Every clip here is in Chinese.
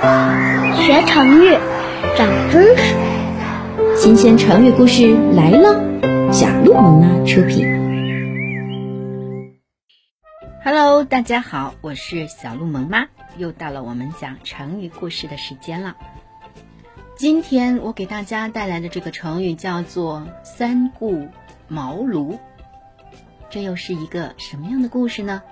学成语，长知识。新鲜成语故事来了，小鹿萌妈出品。Hello，大家好，我是小鹿萌妈，又到了我们讲成语故事的时间了。今天我给大家带来的这个成语叫做“三顾茅庐”，这又是一个什么样的故事呢？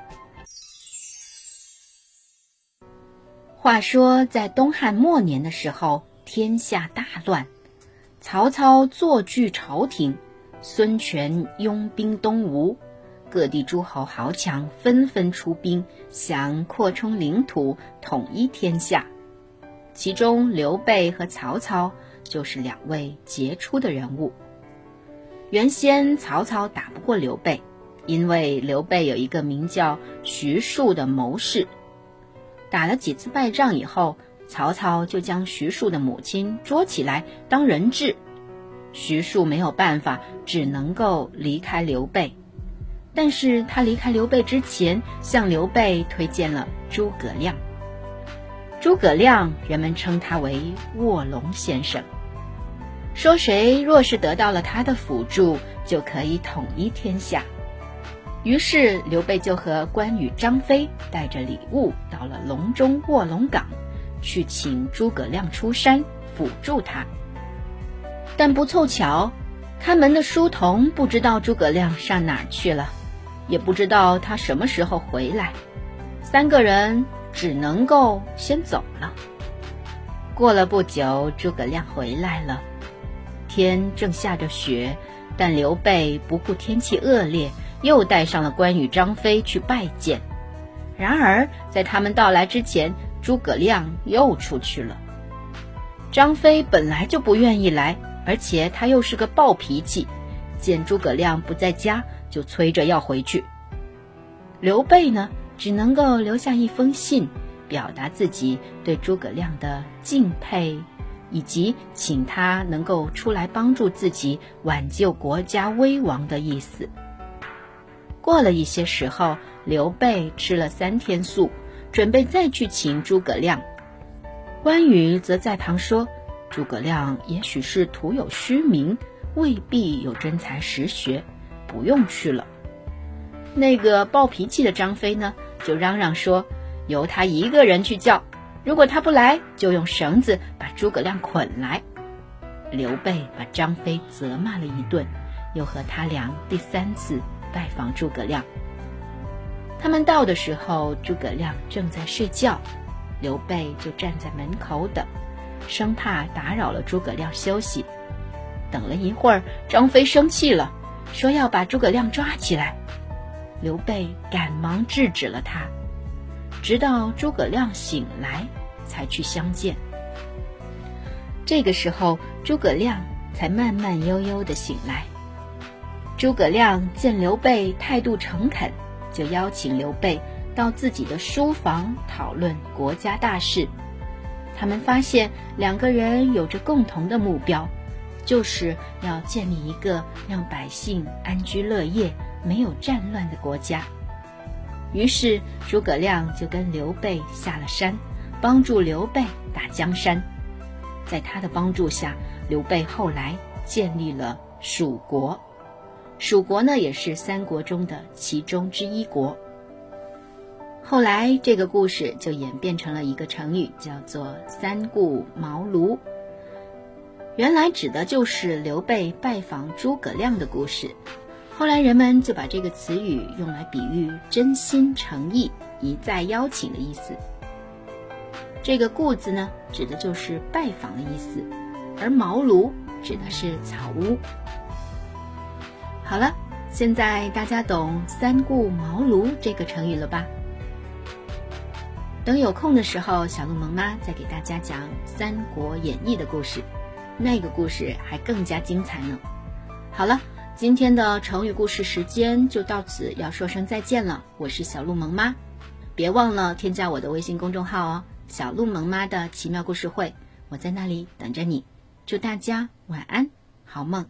话说，在东汉末年的时候，天下大乱，曹操坐据朝廷，孙权拥兵东吴，各地诸侯豪强纷纷出兵，想扩充领土，统一天下。其中，刘备和曹操就是两位杰出的人物。原先，曹操打不过刘备，因为刘备有一个名叫徐庶的谋士。打了几次败仗以后，曹操就将徐庶的母亲捉起来当人质。徐庶没有办法，只能够离开刘备。但是他离开刘备之前，向刘备推荐了诸葛亮。诸葛亮，人们称他为卧龙先生，说谁若是得到了他的辅助，就可以统一天下。于是，刘备就和关羽、张飞带着礼物到了隆中卧龙岗，去请诸葛亮出山辅助他。但不凑巧，看门的书童不知道诸葛亮上哪儿去了，也不知道他什么时候回来。三个人只能够先走了。过了不久，诸葛亮回来了，天正下着雪，但刘备不顾天气恶劣。又带上了关羽、张飞去拜见，然而在他们到来之前，诸葛亮又出去了。张飞本来就不愿意来，而且他又是个暴脾气，见诸葛亮不在家，就催着要回去。刘备呢，只能够留下一封信，表达自己对诸葛亮的敬佩，以及请他能够出来帮助自己挽救国家危亡的意思。过了一些时候，刘备吃了三天素，准备再去请诸葛亮。关羽则在旁说：“诸葛亮也许是徒有虚名，未必有真才实学，不用去了。”那个暴脾气的张飞呢，就嚷嚷说：“由他一个人去叫，如果他不来，就用绳子把诸葛亮捆来。”刘备把张飞责骂了一顿，又和他俩第三次。拜访诸葛亮。他们到的时候，诸葛亮正在睡觉，刘备就站在门口等，生怕打扰了诸葛亮休息。等了一会儿，张飞生气了，说要把诸葛亮抓起来。刘备赶忙制止了他，直到诸葛亮醒来，才去相见。这个时候，诸葛亮才慢慢悠悠的醒来。诸葛亮见刘备态度诚恳，就邀请刘备到自己的书房讨论国家大事。他们发现两个人有着共同的目标，就是要建立一个让百姓安居乐业、没有战乱的国家。于是诸葛亮就跟刘备下了山，帮助刘备打江山。在他的帮助下，刘备后来建立了蜀国。蜀国呢，也是三国中的其中之一国。后来，这个故事就演变成了一个成语，叫做“三顾茅庐”。原来指的就是刘备拜访诸葛亮的故事。后来，人们就把这个词语用来比喻真心诚意、一再邀请的意思。这个“顾”字呢，指的就是拜访的意思，而“茅庐”指的是草屋。好了，现在大家懂“三顾茅庐”这个成语了吧？等有空的时候，小鹿萌妈再给大家讲《三国演义》的故事，那个故事还更加精彩呢。好了，今天的成语故事时间就到此，要说声再见了。我是小鹿萌妈，别忘了添加我的微信公众号哦，“小鹿萌妈的奇妙故事会”，我在那里等着你。祝大家晚安，好梦。